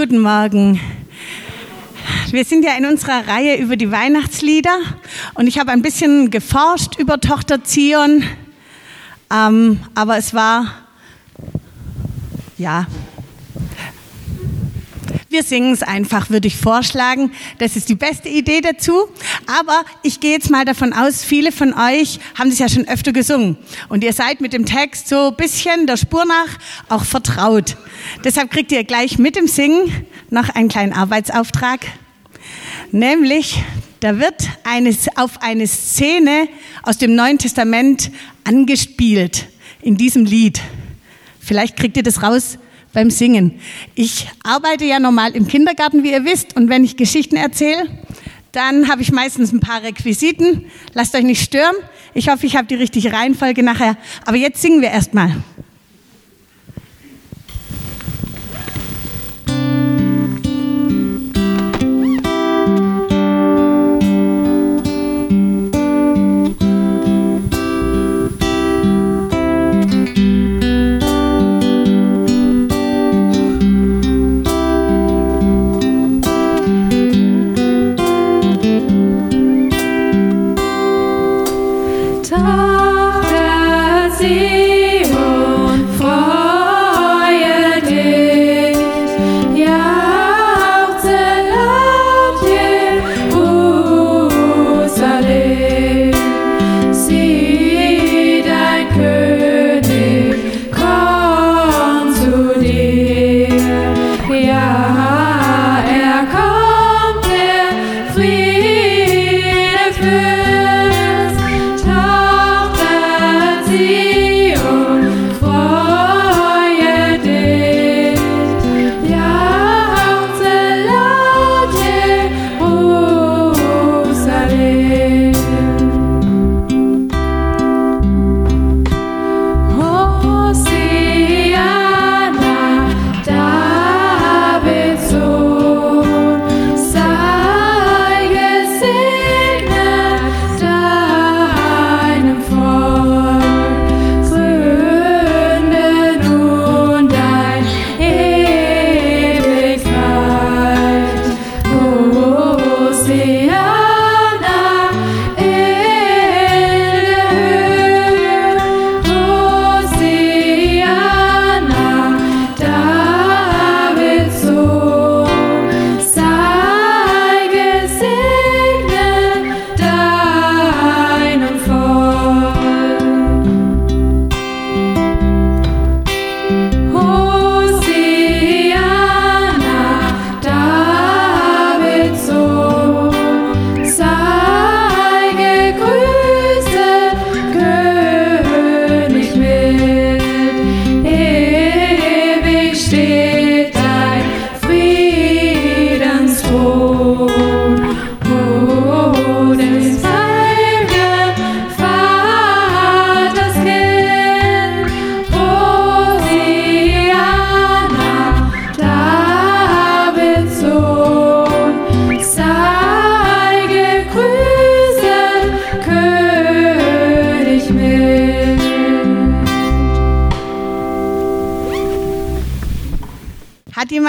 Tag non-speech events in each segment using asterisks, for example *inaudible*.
Guten Morgen. Wir sind ja in unserer Reihe über die Weihnachtslieder und ich habe ein bisschen geforscht über Tochter Zion, ähm, aber es war, ja, wir singen es einfach, würde ich vorschlagen. Das ist die beste Idee dazu. Aber ich gehe jetzt mal davon aus, viele von euch haben das ja schon öfter gesungen. Und ihr seid mit dem Text so ein bisschen der Spur nach auch vertraut. Deshalb kriegt ihr gleich mit dem Singen noch einen kleinen Arbeitsauftrag. Nämlich, da wird eine, auf eine Szene aus dem Neuen Testament angespielt in diesem Lied. Vielleicht kriegt ihr das raus beim Singen. Ich arbeite ja normal im Kindergarten, wie ihr wisst, und wenn ich Geschichten erzähle, dann habe ich meistens ein paar Requisiten. Lasst euch nicht stören. Ich hoffe, ich habe die richtige Reihenfolge nachher. Aber jetzt singen wir erstmal.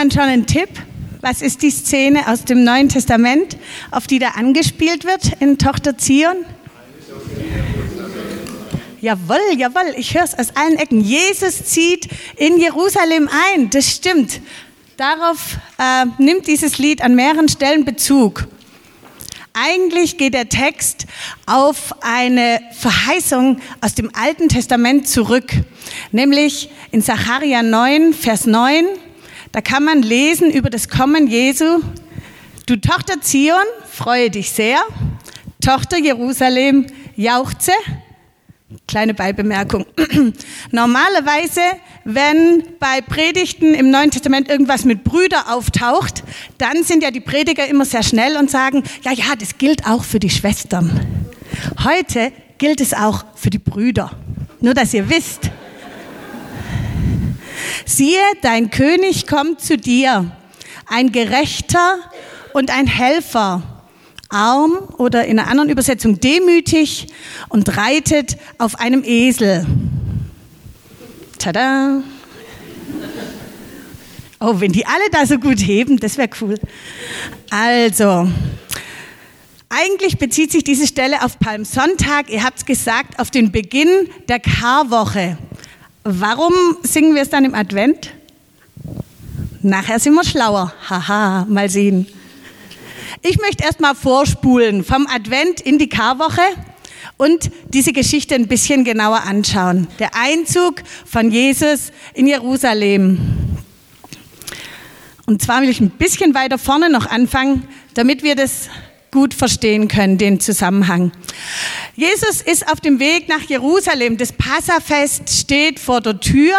Jemand schon einen Tipp? Was ist die Szene aus dem Neuen Testament, auf die da angespielt wird in Tochter Zion? Jawohl, jawohl, ich höre es aus allen Ecken. Jesus zieht in Jerusalem ein, das stimmt. Darauf äh, nimmt dieses Lied an mehreren Stellen Bezug. Eigentlich geht der Text auf eine Verheißung aus dem Alten Testament zurück, nämlich in Sacharja 9, Vers 9. Da kann man lesen über das Kommen Jesu. Du Tochter Zion, freue dich sehr. Tochter Jerusalem, jauchze. Kleine Beibemerkung. *clears throat* Normalerweise, wenn bei Predigten im Neuen Testament irgendwas mit Brüder auftaucht, dann sind ja die Prediger immer sehr schnell und sagen, ja, ja, das gilt auch für die Schwestern. Heute gilt es auch für die Brüder. Nur, dass ihr wisst, Siehe, dein König kommt zu dir, ein Gerechter und ein Helfer, arm oder in einer anderen Übersetzung demütig und reitet auf einem Esel. Tada! Oh, wenn die alle da so gut heben, das wäre cool. Also, eigentlich bezieht sich diese Stelle auf Palmsonntag, ihr habt es gesagt, auf den Beginn der Karwoche. Warum singen wir es dann im Advent? Nachher sind wir schlauer. Haha, mal sehen. Ich möchte erstmal vorspulen vom Advent in die Karwoche und diese Geschichte ein bisschen genauer anschauen. Der Einzug von Jesus in Jerusalem. Und zwar will ich ein bisschen weiter vorne noch anfangen, damit wir das gut verstehen können, den Zusammenhang. Jesus ist auf dem Weg nach Jerusalem. Das Passafest steht vor der Tür.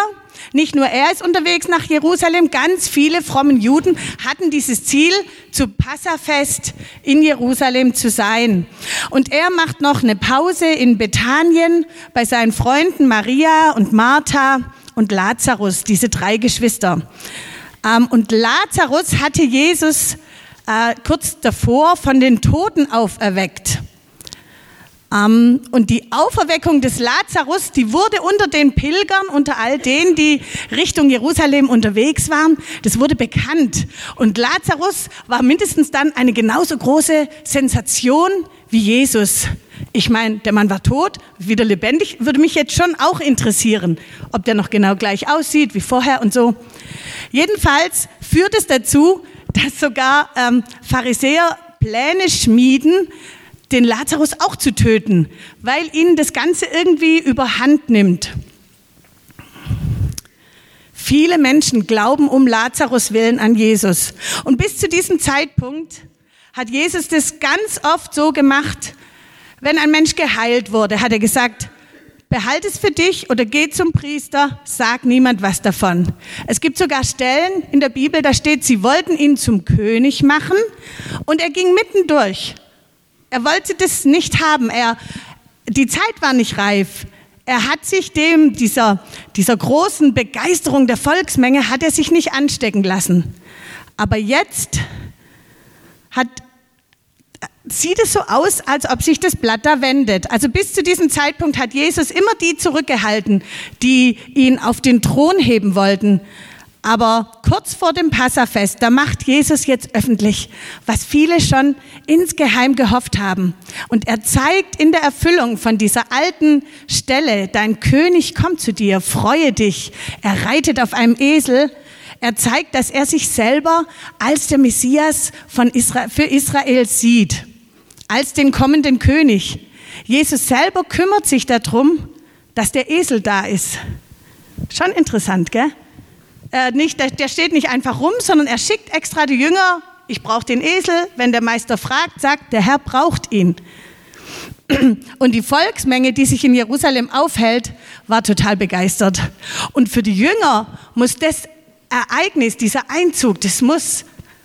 Nicht nur er ist unterwegs nach Jerusalem, ganz viele frommen Juden hatten dieses Ziel, zu Passafest in Jerusalem zu sein. Und er macht noch eine Pause in Bethanien bei seinen Freunden Maria und Martha und Lazarus, diese drei Geschwister. Ähm, und Lazarus hatte Jesus äh, kurz davor von den Toten auferweckt. Ähm, und die Auferweckung des Lazarus, die wurde unter den Pilgern, unter all denen, die Richtung Jerusalem unterwegs waren, das wurde bekannt. Und Lazarus war mindestens dann eine genauso große Sensation wie Jesus. Ich meine, der Mann war tot, wieder lebendig, würde mich jetzt schon auch interessieren, ob der noch genau gleich aussieht wie vorher und so. Jedenfalls führt es dazu, dass sogar ähm, Pharisäer Pläne schmieden, den Lazarus auch zu töten, weil ihnen das Ganze irgendwie überhand nimmt. Viele Menschen glauben um Lazarus willen an Jesus. Und bis zu diesem Zeitpunkt hat Jesus das ganz oft so gemacht, wenn ein Mensch geheilt wurde, hat er gesagt, Behalt es für dich oder geh zum Priester, sag niemand was davon. Es gibt sogar Stellen in der Bibel, da steht, sie wollten ihn zum König machen und er ging mittendurch. Er wollte das nicht haben. Er, die Zeit war nicht reif. Er hat sich dem, dieser, dieser großen Begeisterung der Volksmenge, hat er sich nicht anstecken lassen. Aber jetzt hat sieht es so aus, als ob sich das Blatt da wendet. Also bis zu diesem Zeitpunkt hat Jesus immer die zurückgehalten, die ihn auf den Thron heben wollten. Aber kurz vor dem Passafest, da macht Jesus jetzt öffentlich, was viele schon insgeheim gehofft haben. Und er zeigt in der Erfüllung von dieser alten Stelle, dein König kommt zu dir, freue dich. Er reitet auf einem Esel. Er zeigt, dass er sich selber als der Messias von Israel, für Israel sieht als den kommenden König. Jesus selber kümmert sich darum, dass der Esel da ist. Schon interessant, gell? Äh, nicht, der, steht nicht einfach rum, sondern er schickt extra die Jünger. Ich brauche den Esel. Wenn der Meister fragt, sagt, der Herr braucht ihn. Und die Volksmenge, die sich in Jerusalem aufhält, war total begeistert. Und für die Jünger muss das Ereignis, dieser Einzug, das muss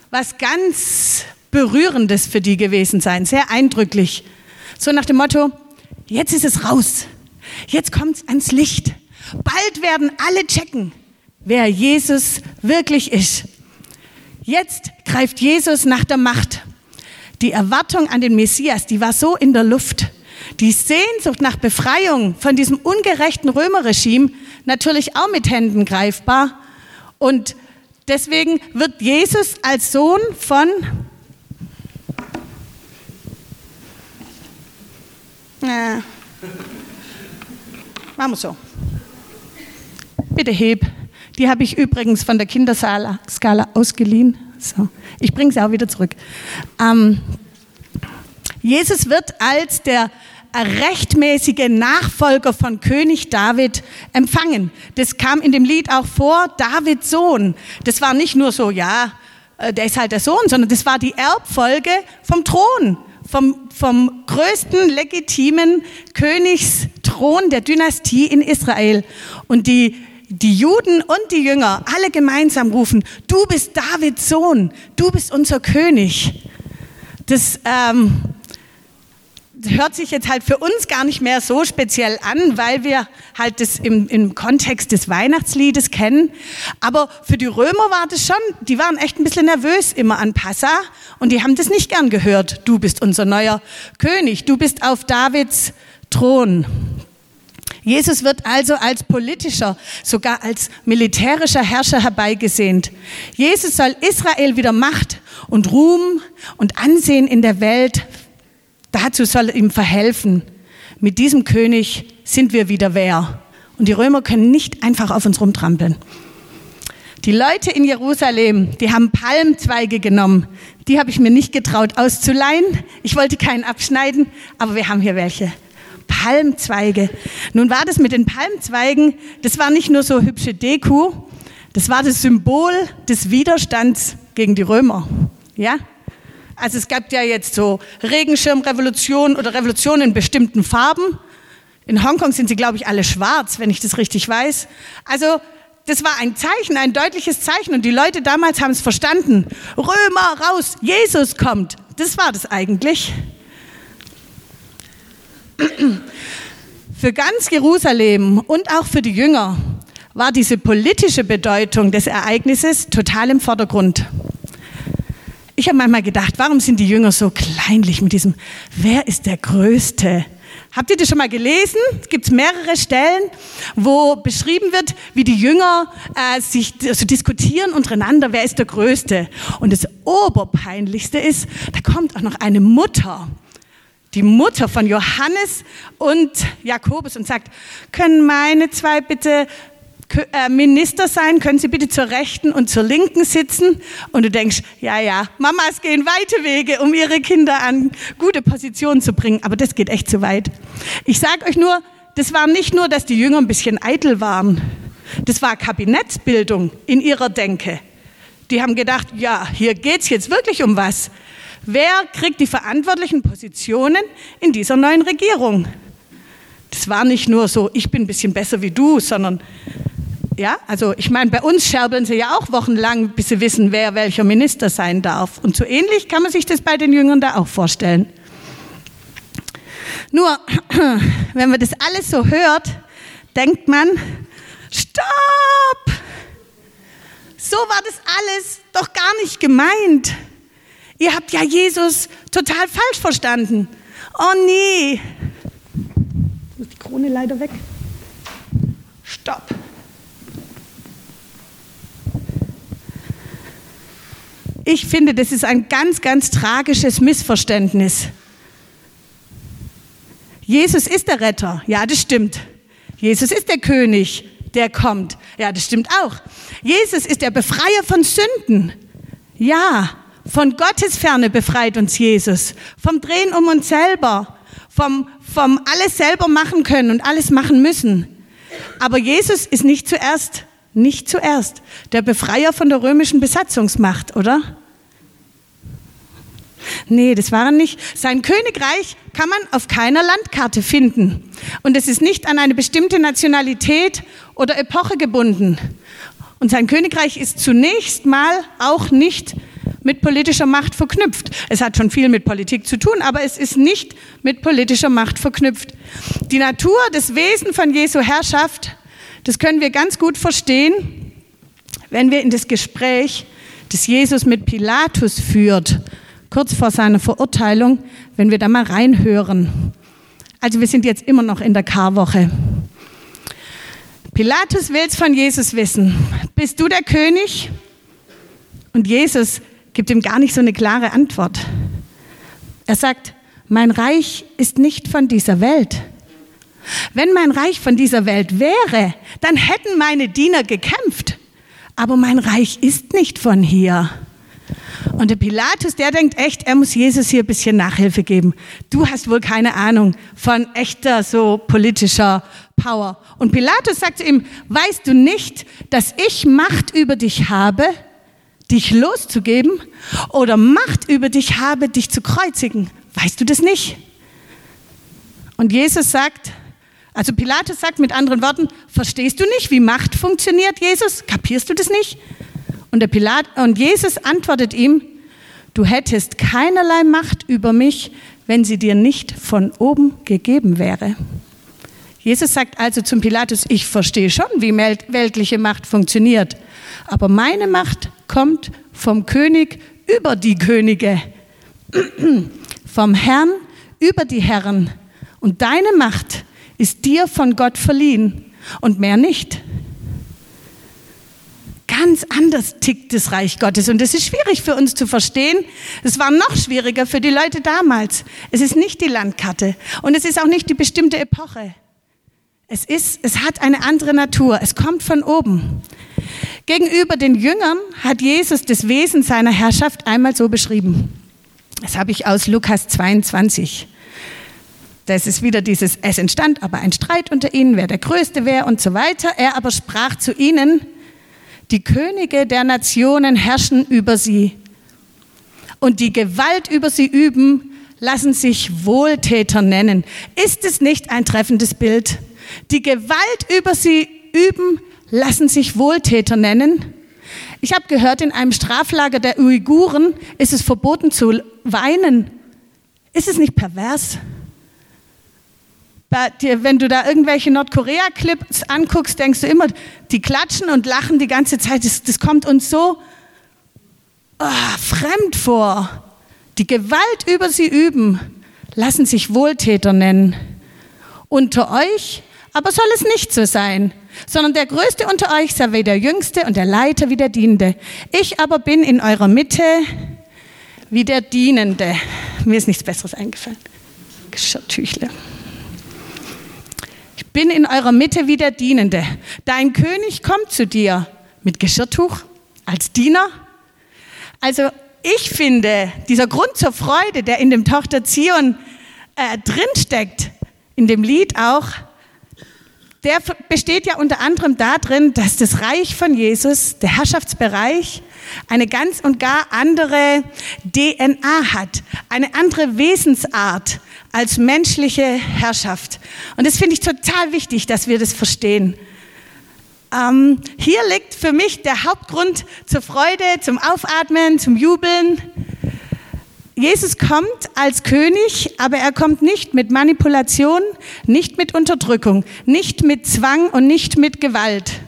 was ganz Berührendes für die gewesen sein, sehr eindrücklich. So nach dem Motto, jetzt ist es raus, jetzt kommt es ans Licht. Bald werden alle checken, wer Jesus wirklich ist. Jetzt greift Jesus nach der Macht. Die Erwartung an den Messias, die war so in der Luft. Die Sehnsucht nach Befreiung von diesem ungerechten Römerregime natürlich auch mit Händen greifbar. Und deswegen wird Jesus als Sohn von Ja. Machen wir so. Bitte heb. Die habe ich übrigens von der Kinderskala ausgeliehen. So. Ich bringe sie auch wieder zurück. Ähm, Jesus wird als der rechtmäßige Nachfolger von König David empfangen. Das kam in dem Lied auch vor, Davids Sohn. Das war nicht nur so, ja, äh, der ist halt der Sohn, sondern das war die Erbfolge vom Thron vom, vom größten legitimen Königsthron der Dynastie in Israel. Und die, die Juden und die Jünger alle gemeinsam rufen, du bist Davids Sohn, du bist unser König. Das ähm, hört sich jetzt halt für uns gar nicht mehr so speziell an, weil wir halt das im, im Kontext des Weihnachtsliedes kennen. Aber für die Römer war das schon, die waren echt ein bisschen nervös immer an Passa und die haben das nicht gern gehört. Du bist unser neuer König, du bist auf Davids Thron. Jesus wird also als politischer, sogar als militärischer Herrscher herbeigesehnt. Jesus soll Israel wieder Macht und Ruhm und Ansehen in der Welt, dazu soll ihm verhelfen. Mit diesem König sind wir wieder wer. Und die Römer können nicht einfach auf uns rumtrampeln. Die Leute in Jerusalem, die haben Palmzweige genommen. Die habe ich mir nicht getraut auszuleihen. Ich wollte keinen abschneiden, aber wir haben hier welche. Palmzweige. Nun war das mit den Palmzweigen, das war nicht nur so hübsche Deko, das war das Symbol des Widerstands gegen die Römer. Ja? Also es gab ja jetzt so Regenschirmrevolution oder Revolution in bestimmten Farben. In Hongkong sind sie, glaube ich, alle schwarz, wenn ich das richtig weiß. Also das war ein Zeichen, ein deutliches Zeichen. Und die Leute damals haben es verstanden. Römer raus, Jesus kommt. Das war das eigentlich. Für ganz Jerusalem und auch für die Jünger war diese politische Bedeutung des Ereignisses total im Vordergrund. Ich habe manchmal gedacht, warum sind die Jünger so kleinlich mit diesem, wer ist der Größte? Habt ihr das schon mal gelesen? Es gibt mehrere Stellen, wo beschrieben wird, wie die Jünger äh, sich also diskutieren untereinander, wer ist der Größte. Und das Oberpeinlichste ist, da kommt auch noch eine Mutter die Mutter von Johannes und Jakobus und sagt, können meine zwei bitte Minister sein, können Sie bitte zur Rechten und zur Linken sitzen? Und du denkst, ja, ja, Mamas gehen weite Wege, um ihre Kinder an gute Positionen zu bringen, aber das geht echt zu weit. Ich sage euch nur, das war nicht nur, dass die Jünger ein bisschen eitel waren, das war Kabinettsbildung in ihrer Denke. Die haben gedacht, ja, hier geht's jetzt wirklich um was. Wer kriegt die verantwortlichen Positionen in dieser neuen Regierung? Das war nicht nur so, ich bin ein bisschen besser wie du, sondern ja, also ich meine, bei uns scherbeln sie ja auch wochenlang, bis sie wissen, wer welcher Minister sein darf. Und so ähnlich kann man sich das bei den Jüngern da auch vorstellen. Nur, *clears throat* wenn man das alles so hört, denkt man, stopp! So war das alles doch gar nicht gemeint. Ihr habt ja Jesus total falsch verstanden. Oh nee. Jetzt muss die Krone leider weg. Stopp. Ich finde, das ist ein ganz, ganz tragisches Missverständnis. Jesus ist der Retter. Ja, das stimmt. Jesus ist der König, der kommt. Ja, das stimmt auch. Jesus ist der Befreier von Sünden. Ja, von Gottes Ferne befreit uns Jesus. Vom Drehen um uns selber. Vom, vom alles selber machen können und alles machen müssen. Aber Jesus ist nicht zuerst, nicht zuerst der Befreier von der römischen Besatzungsmacht, oder? Nee, das war er nicht. Sein Königreich kann man auf keiner Landkarte finden. Und es ist nicht an eine bestimmte Nationalität oder Epoche gebunden. Und sein Königreich ist zunächst mal auch nicht mit politischer Macht verknüpft. Es hat schon viel mit Politik zu tun, aber es ist nicht mit politischer Macht verknüpft. Die Natur, das Wesen von Jesu Herrschaft, das können wir ganz gut verstehen, wenn wir in das Gespräch, das Jesus mit Pilatus führt, kurz vor seiner Verurteilung, wenn wir da mal reinhören. Also wir sind jetzt immer noch in der Karwoche. Pilatus will es von Jesus wissen. Bist du der König? Und Jesus gibt ihm gar nicht so eine klare Antwort. Er sagt, mein Reich ist nicht von dieser Welt. Wenn mein Reich von dieser Welt wäre, dann hätten meine Diener gekämpft. Aber mein Reich ist nicht von hier. Und der Pilatus, der denkt echt, er muss Jesus hier ein bisschen Nachhilfe geben. Du hast wohl keine Ahnung von echter so politischer Power. Und Pilatus sagt zu ihm, weißt du nicht, dass ich Macht über dich habe? dich loszugeben oder Macht über dich habe, dich zu kreuzigen. Weißt du das nicht? Und Jesus sagt, also Pilatus sagt mit anderen Worten, verstehst du nicht, wie Macht funktioniert, Jesus? Kapierst du das nicht? Und, der Pilat, und Jesus antwortet ihm, du hättest keinerlei Macht über mich, wenn sie dir nicht von oben gegeben wäre. Jesus sagt also zum Pilatus, ich verstehe schon, wie weltliche Macht funktioniert, aber meine Macht kommt vom König über die Könige, *clears throat* vom Herrn über die Herren. Und deine Macht ist dir von Gott verliehen und mehr nicht. Ganz anders tickt das Reich Gottes und es ist schwierig für uns zu verstehen. Es war noch schwieriger für die Leute damals. Es ist nicht die Landkarte und es ist auch nicht die bestimmte Epoche. Es ist, es hat eine andere Natur. Es kommt von oben. Gegenüber den Jüngern hat Jesus das Wesen seiner Herrschaft einmal so beschrieben. Das habe ich aus Lukas 22. Das ist wieder dieses, es entstand aber ein Streit unter ihnen, wer der Größte wäre und so weiter. Er aber sprach zu ihnen, die Könige der Nationen herrschen über sie und die Gewalt über sie üben, lassen sich Wohltäter nennen. Ist es nicht ein treffendes Bild? Die Gewalt über sie üben, lassen sich Wohltäter nennen. Ich habe gehört, in einem Straflager der Uiguren ist es verboten zu weinen. Ist es nicht pervers? Wenn du da irgendwelche Nordkorea-Clips anguckst, denkst du immer, die klatschen und lachen die ganze Zeit. Das, das kommt uns so oh, fremd vor. Die Gewalt über sie üben, lassen sich Wohltäter nennen. Unter euch aber soll es nicht so sein, sondern der Größte unter euch sei wie der Jüngste und der Leiter wie der Dienende. Ich aber bin in eurer Mitte wie der Dienende. Mir ist nichts Besseres eingefallen. Geschirrtüchle. Bin in eurer Mitte wie der Dienende. Dein König kommt zu dir mit Geschirrtuch als Diener. Also ich finde, dieser Grund zur Freude, der in dem Tochter Zion äh, drinsteckt, in dem Lied auch, der besteht ja unter anderem darin, dass das Reich von Jesus, der Herrschaftsbereich, eine ganz und gar andere DNA hat, eine andere Wesensart als menschliche Herrschaft. Und das finde ich total wichtig, dass wir das verstehen. Ähm, hier liegt für mich der Hauptgrund zur Freude, zum Aufatmen, zum Jubeln. Jesus kommt als König, aber er kommt nicht mit Manipulation, nicht mit Unterdrückung, nicht mit Zwang und nicht mit Gewalt.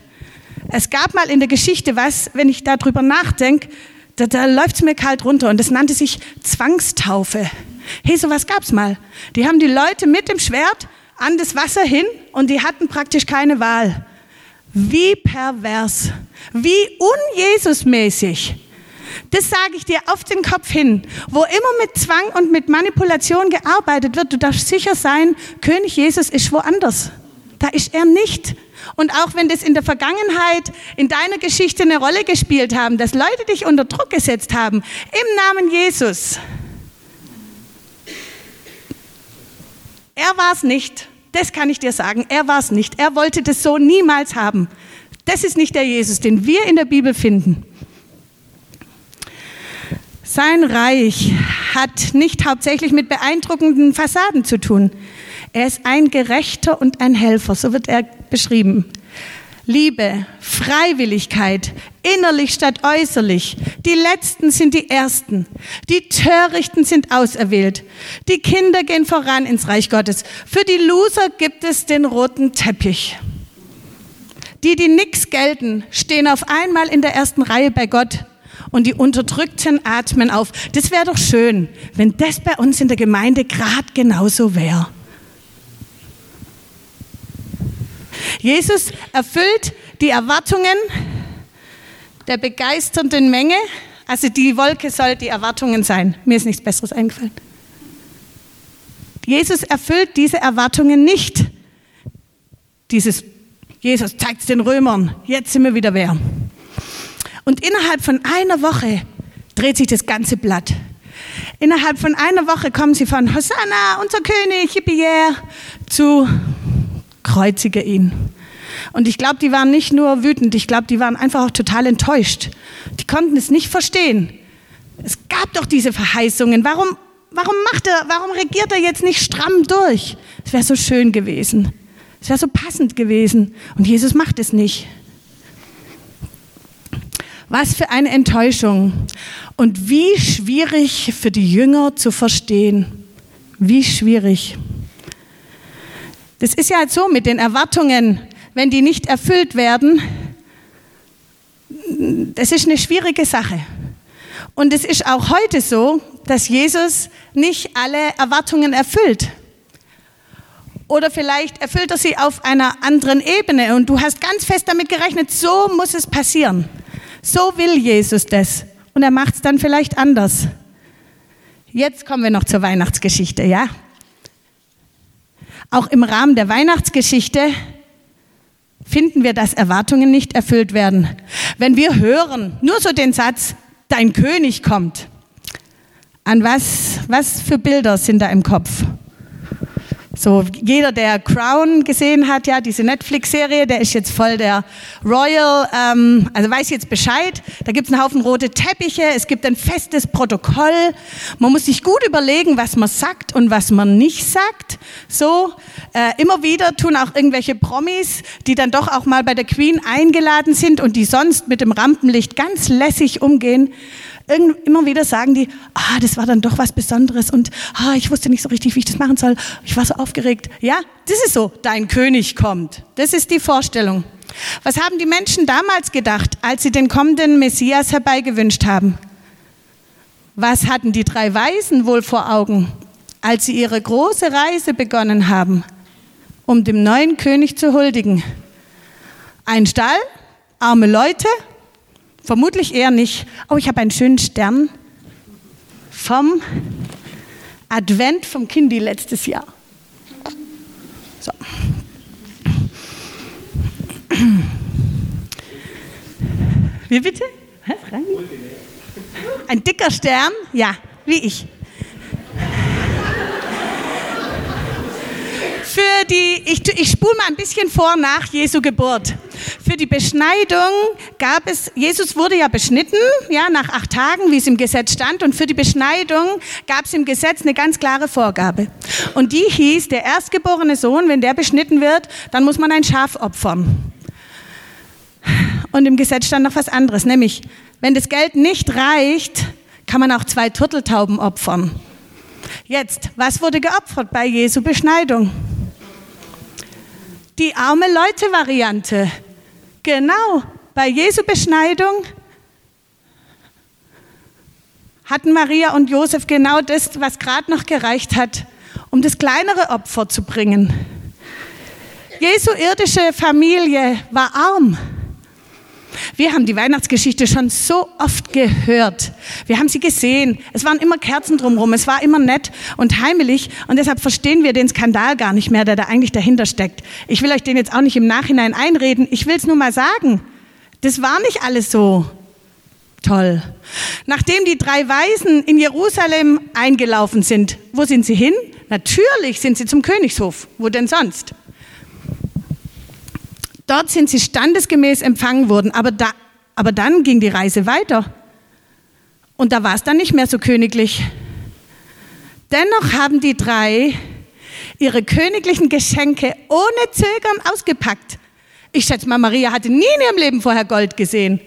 Es gab mal in der Geschichte was, wenn ich darüber nachdenke, da, da läuft es mir kalt runter und das nannte sich Zwangstaufe. Hey, sowas gab's mal. Die haben die Leute mit dem Schwert an das Wasser hin und die hatten praktisch keine Wahl. Wie pervers, wie unjesusmäßig. Das sage ich dir auf den Kopf hin. Wo immer mit Zwang und mit Manipulation gearbeitet wird, du darfst sicher sein, König Jesus ist woanders. Da ist er nicht. Und auch wenn das in der Vergangenheit in deiner Geschichte eine Rolle gespielt haben, dass Leute dich unter Druck gesetzt haben, im Namen Jesus. Er war es nicht. Das kann ich dir sagen. Er war es nicht. Er wollte das so niemals haben. Das ist nicht der Jesus, den wir in der Bibel finden. Sein Reich hat nicht hauptsächlich mit beeindruckenden Fassaden zu tun. Er ist ein Gerechter und ein Helfer, so wird er beschrieben. Liebe, Freiwilligkeit, innerlich statt äußerlich. Die Letzten sind die Ersten. Die Törichten sind auserwählt. Die Kinder gehen voran ins Reich Gottes. Für die Loser gibt es den roten Teppich. Die, die nix gelten, stehen auf einmal in der ersten Reihe bei Gott und die Unterdrückten atmen auf. Das wäre doch schön, wenn das bei uns in der Gemeinde gerade genauso wäre. Jesus erfüllt die Erwartungen der begeisternden Menge. Also die Wolke soll die Erwartungen sein. Mir ist nichts Besseres eingefallen. Jesus erfüllt diese Erwartungen nicht. Dieses Jesus zeigt es den Römern, jetzt sind wir wieder wer. Und innerhalb von einer Woche dreht sich das ganze Blatt. Innerhalb von einer Woche kommen sie von Hosanna, unser König, yippie yeah, zu kreuzige ihn. Und ich glaube, die waren nicht nur wütend, ich glaube, die waren einfach auch total enttäuscht. Die konnten es nicht verstehen. Es gab doch diese Verheißungen. Warum, warum macht er, warum regiert er jetzt nicht stramm durch? Es wäre so schön gewesen. Es wäre so passend gewesen. Und Jesus macht es nicht. Was für eine Enttäuschung und wie schwierig für die Jünger zu verstehen. Wie schwierig. Das ist ja halt so mit den Erwartungen, wenn die nicht erfüllt werden, das ist eine schwierige Sache. Und es ist auch heute so, dass Jesus nicht alle Erwartungen erfüllt. Oder vielleicht erfüllt er sie auf einer anderen Ebene und du hast ganz fest damit gerechnet, so muss es passieren. So will Jesus das. Und er macht es dann vielleicht anders. Jetzt kommen wir noch zur Weihnachtsgeschichte, ja? Auch im Rahmen der Weihnachtsgeschichte finden wir, dass Erwartungen nicht erfüllt werden. Wenn wir hören, nur so den Satz, dein König kommt, an was, was für Bilder sind da im Kopf? So, jeder, der Crown gesehen hat, ja, diese Netflix-Serie, der ist jetzt voll der Royal, ähm, also weiß jetzt Bescheid. Da gibt es einen Haufen rote Teppiche, es gibt ein festes Protokoll. Man muss sich gut überlegen, was man sagt und was man nicht sagt. So, äh, immer wieder tun auch irgendwelche Promis, die dann doch auch mal bei der Queen eingeladen sind und die sonst mit dem Rampenlicht ganz lässig umgehen, immer wieder sagen die, ah, das war dann doch was Besonderes und ah, ich wusste nicht so richtig, wie ich das machen soll. Ich war so aufgeregt. Ja, das ist so, dein König kommt. Das ist die Vorstellung. Was haben die Menschen damals gedacht, als sie den kommenden Messias herbeigewünscht haben? Was hatten die drei Weisen wohl vor Augen, als sie ihre große Reise begonnen haben, um dem neuen König zu huldigen? Ein Stall, arme Leute Vermutlich eher nicht. Oh, ich habe einen schönen Stern vom Advent vom Kindi letztes Jahr. So. Wie bitte? Ein dicker Stern? Ja, wie ich. Für die, ich, ich spule mal ein bisschen vor nach Jesu Geburt. Für die Beschneidung gab es, Jesus wurde ja beschnitten, ja, nach acht Tagen, wie es im Gesetz stand. Und für die Beschneidung gab es im Gesetz eine ganz klare Vorgabe. Und die hieß, der erstgeborene Sohn, wenn der beschnitten wird, dann muss man ein Schaf opfern. Und im Gesetz stand noch was anderes, nämlich, wenn das Geld nicht reicht, kann man auch zwei Turteltauben opfern. Jetzt, was wurde geopfert bei Jesu Beschneidung? Die arme Leute-Variante. Genau, bei Jesu Beschneidung hatten Maria und Josef genau das, was gerade noch gereicht hat, um das kleinere Opfer zu bringen. Jesu irdische Familie war arm. Wir haben die Weihnachtsgeschichte schon so oft gehört. Wir haben sie gesehen. Es waren immer Kerzen drumherum. Es war immer nett und heimelig. Und deshalb verstehen wir den Skandal gar nicht mehr, der da eigentlich dahinter steckt. Ich will euch den jetzt auch nicht im Nachhinein einreden. Ich will es nur mal sagen. Das war nicht alles so toll. Nachdem die drei Weisen in Jerusalem eingelaufen sind, wo sind sie hin? Natürlich sind sie zum Königshof. Wo denn sonst? Dort sind sie standesgemäß empfangen worden, aber, da, aber dann ging die Reise weiter. Und da war es dann nicht mehr so königlich. Dennoch haben die drei ihre königlichen Geschenke ohne Zögern ausgepackt. Ich schätze mal, Maria hatte nie in ihrem Leben vorher Gold gesehen.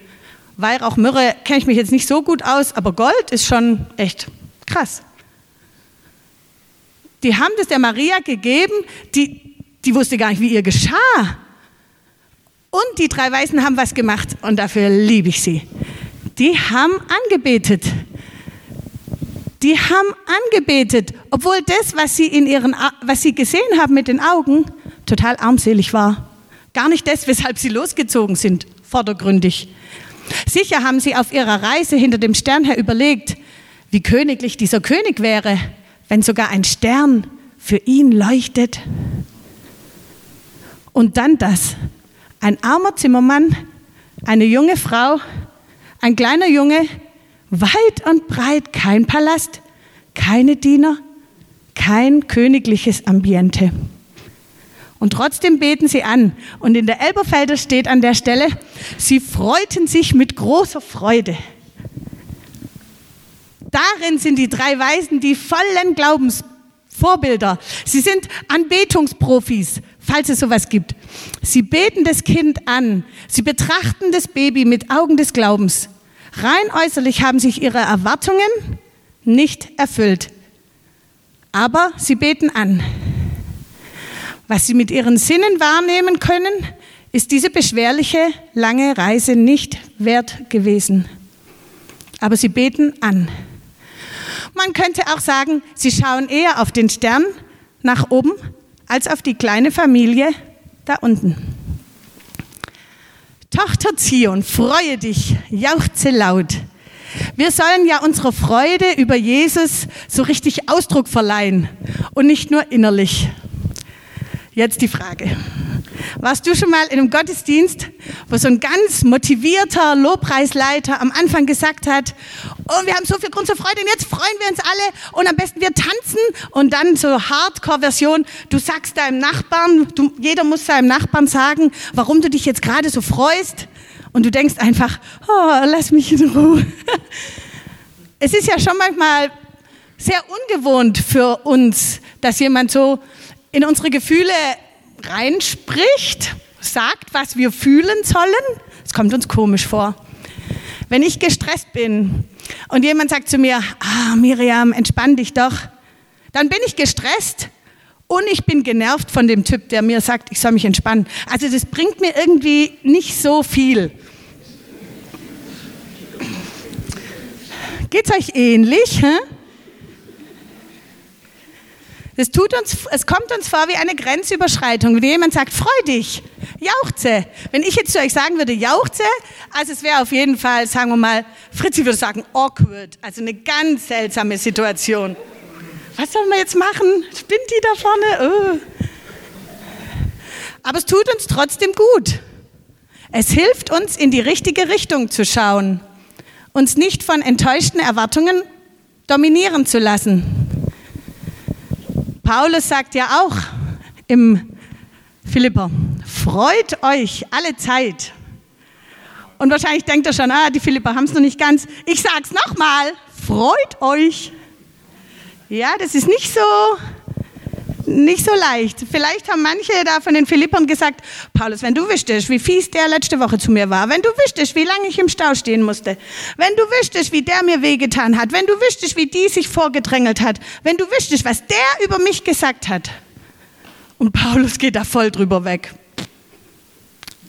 Weihrauch, Myrrhe kenne ich mich jetzt nicht so gut aus, aber Gold ist schon echt krass. Die haben das der Maria gegeben, die, die wusste gar nicht, wie ihr geschah. Und die drei Weißen haben was gemacht und dafür liebe ich sie. Die haben angebetet. Die haben angebetet, obwohl das, was sie, in ihren, was sie gesehen haben mit den Augen, total armselig war. Gar nicht das, weshalb sie losgezogen sind, vordergründig. Sicher haben sie auf ihrer Reise hinter dem Stern her überlegt, wie königlich dieser König wäre, wenn sogar ein Stern für ihn leuchtet. Und dann das, ein armer Zimmermann, eine junge Frau, ein kleiner Junge, weit und breit kein Palast, keine Diener, kein königliches Ambiente. Und trotzdem beten sie an. Und in der Elberfelder steht an der Stelle, sie freuten sich mit großer Freude. Darin sind die drei Weisen die vollen Glaubensvorbilder. Sie sind Anbetungsprofis falls es sowas gibt. Sie beten das Kind an. Sie betrachten das Baby mit Augen des Glaubens. Rein äußerlich haben sich ihre Erwartungen nicht erfüllt. Aber sie beten an. Was sie mit ihren Sinnen wahrnehmen können, ist diese beschwerliche, lange Reise nicht wert gewesen. Aber sie beten an. Man könnte auch sagen, sie schauen eher auf den Stern nach oben als auf die kleine Familie da unten. Tochter Zion, freue dich, jauchze laut. Wir sollen ja unserer Freude über Jesus so richtig Ausdruck verleihen und nicht nur innerlich. Jetzt die Frage. Warst du schon mal in einem Gottesdienst, wo so ein ganz motivierter Lobpreisleiter am Anfang gesagt hat, oh, wir haben so viel Grund zur Freude und jetzt freuen wir uns alle und am besten wir tanzen und dann so Hardcore-Version, du sagst deinem Nachbarn, du, jeder muss seinem Nachbarn sagen, warum du dich jetzt gerade so freust und du denkst einfach, oh, lass mich in Ruhe. *laughs* Es ist ja schon manchmal sehr ungewohnt für uns, dass jemand so in unsere Gefühle reinspricht, sagt, was wir fühlen sollen. Es kommt uns komisch vor. Wenn ich gestresst bin und jemand sagt zu mir, ah, Miriam, entspann dich doch, dann bin ich gestresst und ich bin genervt von dem Typ, der mir sagt, ich soll mich entspannen. Also das bringt mir irgendwie nicht so viel. Geht's euch ähnlich? Hä? Es, tut uns, es kommt uns vor wie eine Grenzüberschreitung. Wenn jemand sagt, freu dich, jauchze. Wenn ich jetzt zu euch sagen würde, jauchze, also es wäre auf jeden Fall, sagen wir mal, Fritzi würde sagen, awkward. Also eine ganz seltsame Situation. Was sollen wir jetzt machen? Spinnt die da vorne? Oh. Aber es tut uns trotzdem gut. Es hilft uns, in die richtige Richtung zu schauen, uns nicht von enttäuschten Erwartungen dominieren zu lassen. Paulus sagt ja auch im Philipper, freut euch alle Zeit. Und wahrscheinlich denkt er schon, ah, die Philipper haben es noch nicht ganz. Ich sag's nochmal, freut euch. Ja, das ist nicht so nicht so leicht. Vielleicht haben manche da von den Philippern gesagt, Paulus, wenn du wüsstest, wie fies der letzte Woche zu mir war, wenn du wüsstest, wie lange ich im Stau stehen musste, wenn du wüsstest, wie der mir wehgetan hat, wenn du wüsstest, wie die sich vorgedrängelt hat, wenn du wüsstest, was der über mich gesagt hat. Und Paulus geht da voll drüber weg.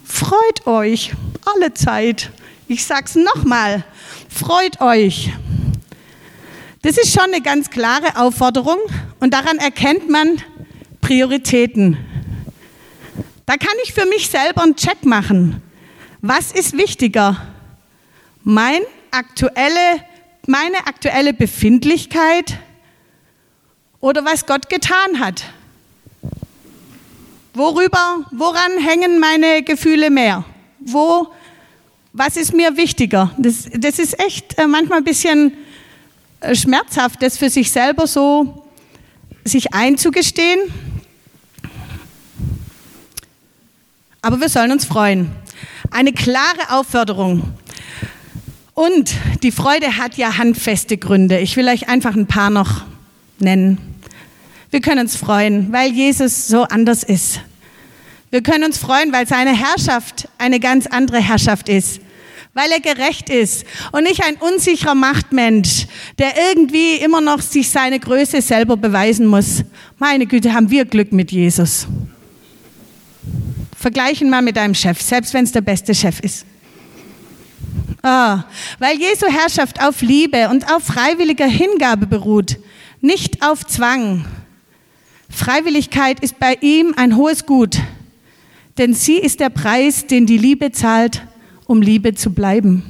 Freut euch alle Zeit. Ich sag's nochmal. Freut euch. Das ist schon eine ganz klare Aufforderung und daran erkennt man Prioritäten. Da kann ich für mich selber einen Check machen. Was ist wichtiger? Mein aktuelle, meine aktuelle Befindlichkeit oder was Gott getan hat? Worüber, woran hängen meine Gefühle mehr? Wo, was ist mir wichtiger? Das, das ist echt äh, manchmal ein bisschen äh, schmerzhaft, das für sich selber so sich einzugestehen. Aber wir sollen uns freuen. Eine klare Aufforderung. Und die Freude hat ja handfeste Gründe. Ich will euch einfach ein paar noch nennen. Wir können uns freuen, weil Jesus so anders ist. Wir können uns freuen, weil seine Herrschaft eine ganz andere Herrschaft ist weil er gerecht ist und nicht ein unsicherer Machtmensch, der irgendwie immer noch sich seine Größe selber beweisen muss. Meine Güte, haben wir Glück mit Jesus. Vergleichen mal mit deinem Chef, selbst wenn es der beste Chef ist. Ah, weil Jesu Herrschaft auf Liebe und auf freiwilliger Hingabe beruht, nicht auf Zwang. Freiwilligkeit ist bei ihm ein hohes Gut, denn sie ist der Preis, den die Liebe zahlt um Liebe zu bleiben.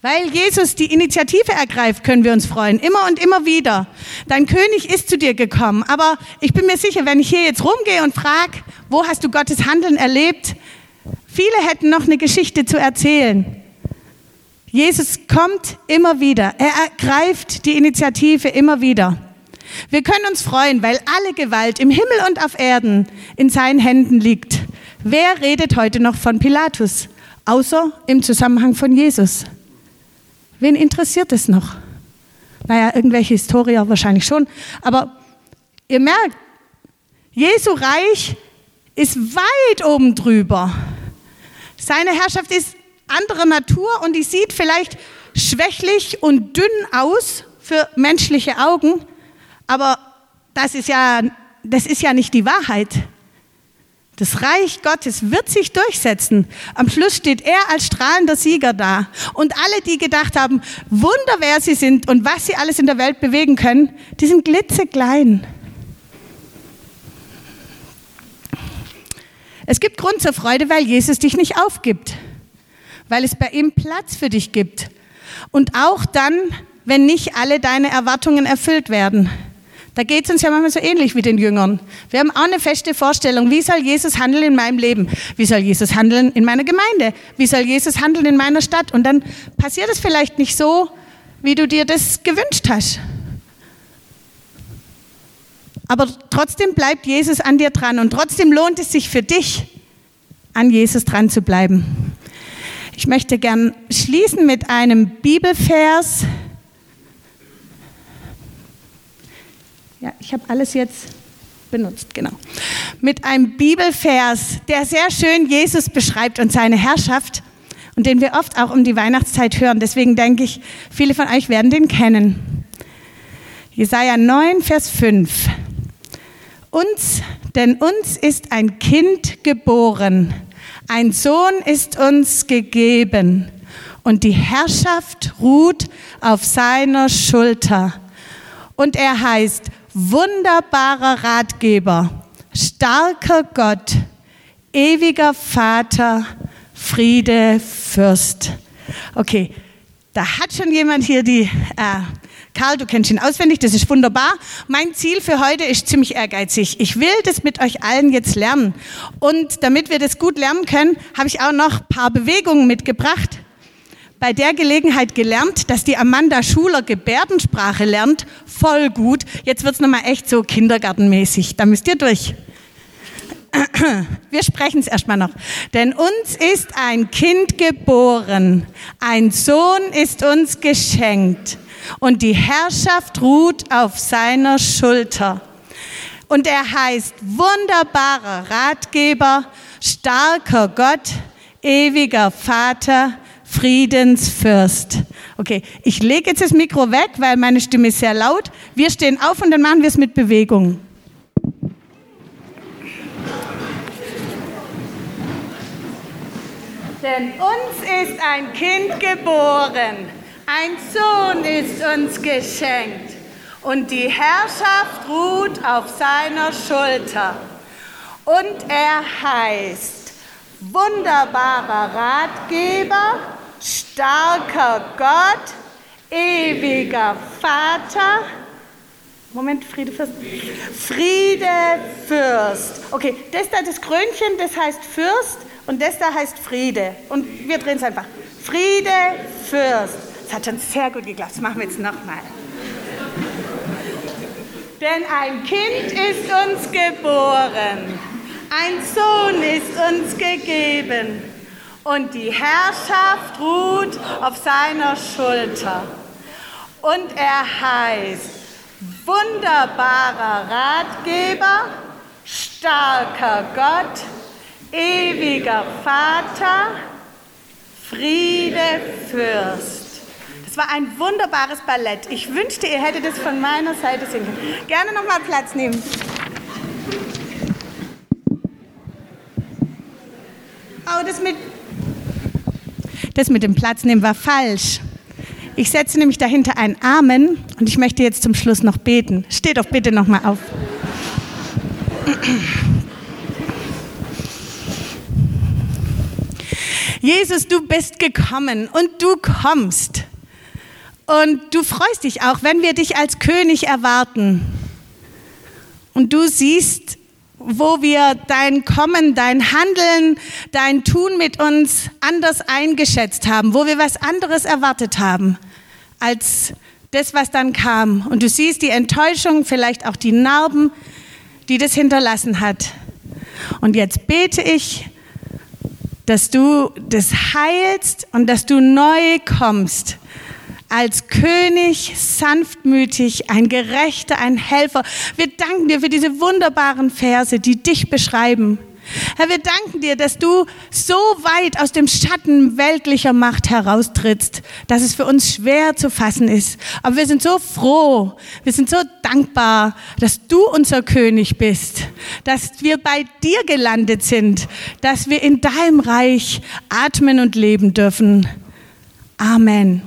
Weil Jesus die Initiative ergreift, können wir uns freuen. Immer und immer wieder. Dein König ist zu dir gekommen. Aber ich bin mir sicher, wenn ich hier jetzt rumgehe und frage, wo hast du Gottes Handeln erlebt? Viele hätten noch eine Geschichte zu erzählen. Jesus kommt immer wieder. Er ergreift die Initiative immer wieder. Wir können uns freuen, weil alle Gewalt im Himmel und auf Erden in seinen Händen liegt. Wer redet heute noch von Pilatus? außer im Zusammenhang von Jesus. Wen interessiert es noch? Naja, irgendwelche Historier wahrscheinlich schon, aber ihr merkt, Jesu Reich ist weit oben drüber. Seine Herrschaft ist anderer Natur und die sieht vielleicht schwächlich und dünn aus für menschliche Augen, aber das ist ja, das ist ja nicht die Wahrheit. Das Reich Gottes wird sich durchsetzen. Am Schluss steht er als strahlender Sieger da. Und alle, die gedacht haben, Wunder, wer sie sind und was sie alles in der Welt bewegen können, die sind glitzeklein. Es gibt Grund zur Freude, weil Jesus dich nicht aufgibt, weil es bei ihm Platz für dich gibt. Und auch dann, wenn nicht alle deine Erwartungen erfüllt werden. Da geht es uns ja manchmal so ähnlich wie den Jüngern. Wir haben auch eine feste Vorstellung, wie soll Jesus handeln in meinem Leben? Wie soll Jesus handeln in meiner Gemeinde? Wie soll Jesus handeln in meiner Stadt? Und dann passiert es vielleicht nicht so, wie du dir das gewünscht hast. Aber trotzdem bleibt Jesus an dir dran und trotzdem lohnt es sich für dich, an Jesus dran zu bleiben. Ich möchte gern schließen mit einem Bibelvers, Ja, ich habe alles jetzt benutzt, genau. Mit einem Bibelvers, der sehr schön Jesus beschreibt und seine Herrschaft und den wir oft auch um die Weihnachtszeit hören. Deswegen denke ich, viele von euch werden den kennen. Jesaja 9, Vers 5. Uns, denn uns ist ein Kind geboren, ein Sohn ist uns gegeben und die Herrschaft ruht auf seiner Schulter. Und er heißt wunderbarer Ratgeber, starker Gott, ewiger Vater, Friede, Fürst. Okay, da hat schon jemand hier die, äh, Karl, du kennst ihn auswendig, das ist wunderbar. Mein Ziel für heute ist ziemlich ehrgeizig. Ich will das mit euch allen jetzt lernen. Und damit wir das gut lernen können, habe ich auch noch ein paar Bewegungen mitgebracht bei der Gelegenheit gelernt, dass die Amanda Schuler Gebärdensprache lernt. Voll gut. Jetzt wird's nochmal echt so kindergartenmäßig. Da müsst ihr durch. Wir sprechen es erstmal noch. Denn uns ist ein Kind geboren, ein Sohn ist uns geschenkt und die Herrschaft ruht auf seiner Schulter. Und er heißt wunderbarer Ratgeber, starker Gott, ewiger Vater, Friedensfürst. Okay, ich lege jetzt das Mikro weg, weil meine Stimme ist sehr laut. Wir stehen auf und dann machen wir es mit Bewegung. Denn uns ist ein Kind geboren, ein Sohn ist uns geschenkt und die Herrschaft ruht auf seiner Schulter. Und er heißt wunderbarer Ratgeber, starker Gott, ewiger Vater. Moment, Friede Fürst. Friede Fürst. Okay, das da, das Krönchen, das heißt Fürst und das da heißt Friede. Und wir drehen es einfach. Friede Fürst. Das hat schon sehr gut geklappt. Das machen wir jetzt nochmal. Denn ein Kind ist uns geboren, ein Sohn ist uns gegeben und die Herrschaft ruht auf seiner Schulter. Und er heißt wunderbarer Ratgeber, starker Gott, ewiger Vater, Friede Fürst. Das war ein wunderbares Ballett. Ich wünschte, ihr hättet es von meiner Seite singen können. Gerne nochmal Platz nehmen. Oh, das mit das mit dem Platz nehmen war falsch. Ich setze nämlich dahinter ein Amen und ich möchte jetzt zum Schluss noch beten. Steht doch bitte noch mal auf. Jesus, du bist gekommen und du kommst. Und du freust dich auch, wenn wir dich als König erwarten. Und du siehst wo wir dein Kommen, dein Handeln, dein Tun mit uns anders eingeschätzt haben, wo wir was anderes erwartet haben als das, was dann kam. Und du siehst die Enttäuschung, vielleicht auch die Narben, die das hinterlassen hat. Und jetzt bete ich, dass du das heilst und dass du neu kommst als König sanftmütig, ein Gerechter, ein Helfer. Wir danken dir für diese wunderbaren Verse, die dich beschreiben. Herr, wir danken dir, dass du so weit aus dem Schatten weltlicher Macht heraustrittst, dass es für uns schwer zu fassen ist. Aber wir sind so froh, wir sind so dankbar, dass du unser König bist, dass wir bei dir gelandet sind, dass wir in deinem Reich atmen und leben dürfen. Amen.